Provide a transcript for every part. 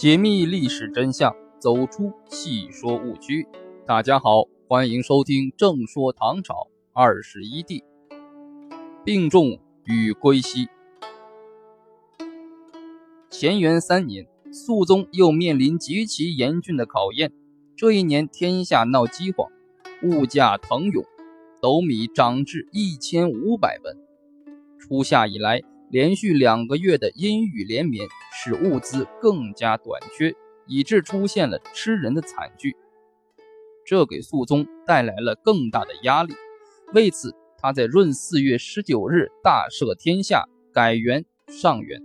解密历史真相，走出戏说误区。大家好，欢迎收听《正说唐朝二十一帝》，病重与归西。乾元三年，肃宗又面临极其严峻的考验。这一年，天下闹饥荒，物价腾涌，斗米涨至一千五百文。初夏以来，连续两个月的阴雨连绵。使物资更加短缺，以致出现了吃人的惨剧。这给肃宗带来了更大的压力。为此，他在闰四月十九日大赦天下，改元上元。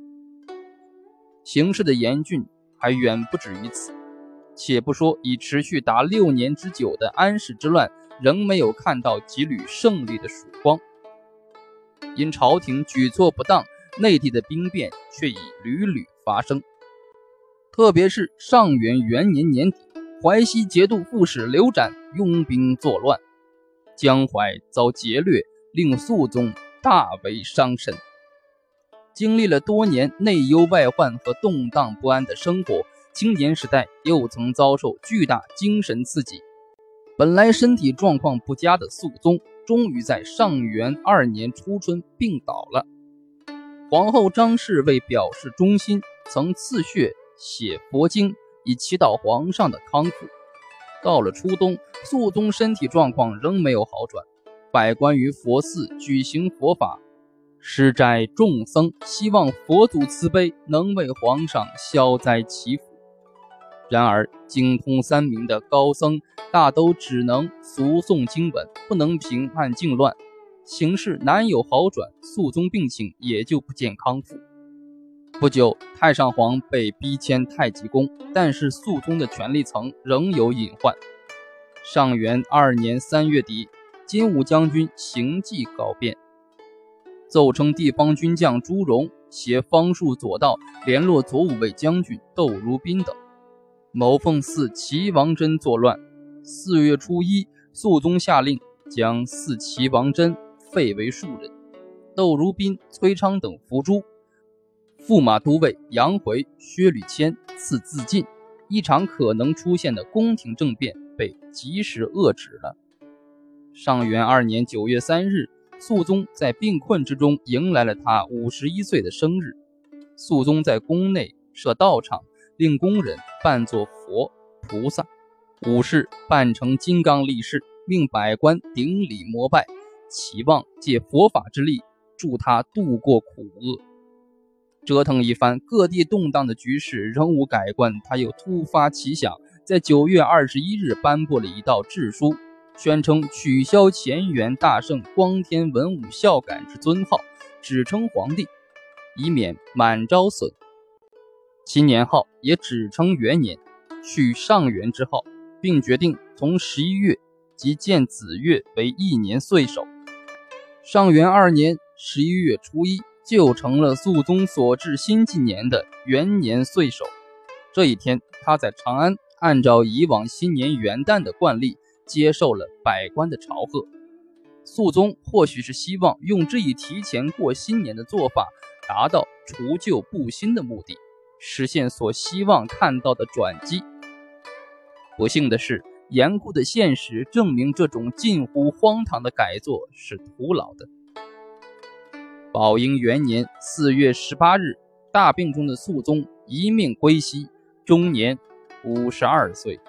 形势的严峻还远不止于此。且不说已持续达六年之久的安史之乱，仍没有看到几缕胜利的曙光。因朝廷举措不当，内地的兵变却已屡屡。发生，特别是上元元年年底，淮西节度副使刘展拥兵作乱，江淮遭劫掠，令肃宗大为伤神。经历了多年内忧外患和动荡不安的生活，青年时代又曾遭受巨大精神刺激，本来身体状况不佳的肃宗，终于在上元二年初春病倒了。皇后张氏为表示忠心。曾刺血写佛经，以祈祷皇上的康复。到了初冬，肃宗身体状况仍没有好转，百官于佛寺举行佛法，施斋众僧，希望佛祖慈悲，能为皇上消灾祈福。然而，精通三明的高僧大都只能俗诵经文，不能平安静乱，形势难有好转，肃宗病情也就不见康复。不久，太上皇被逼迁太极宫，但是肃宗的权力层仍有隐患。上元二年三月底，金武将军行迹告变，奏称地方军将朱荣携方术左道联络左武卫将军窦如宾等，谋奉祀齐王真作乱。四月初一，肃宗下令将祀齐王真废为庶人，窦如宾、崔昌等伏诛。驸马都尉杨回、薛吕谦赐自尽，一场可能出现的宫廷政变被及时遏制了。上元二年九月三日，肃宗在病困之中迎来了他五十一岁的生日。肃宗在宫内设道场，令宫人扮作佛菩萨，武士扮成金刚力士，命百官顶礼膜拜，期望借佛法之力助他度过苦厄。折腾一番，各地动荡的局势仍无改观。他又突发奇想，在九月二十一日颁布了一道制书，宣称取消乾元大圣光天文武孝感之尊号，只称皇帝，以免满招损。其年号也只称元年，取上元之号，并决定从十一月即建子月为一年岁首。上元二年十一月初一。就成了肃宗所制新纪年的元年岁首。这一天，他在长安按照以往新年元旦的惯例，接受了百官的朝贺。肃宗或许是希望用这一提前过新年的做法，达到除旧布新的目的，实现所希望看到的转机。不幸的是，严酷的现实证明，这种近乎荒唐的改作是徒劳的。宝应元年四月十八日，大病中的肃宗一命归西，终年五十二岁。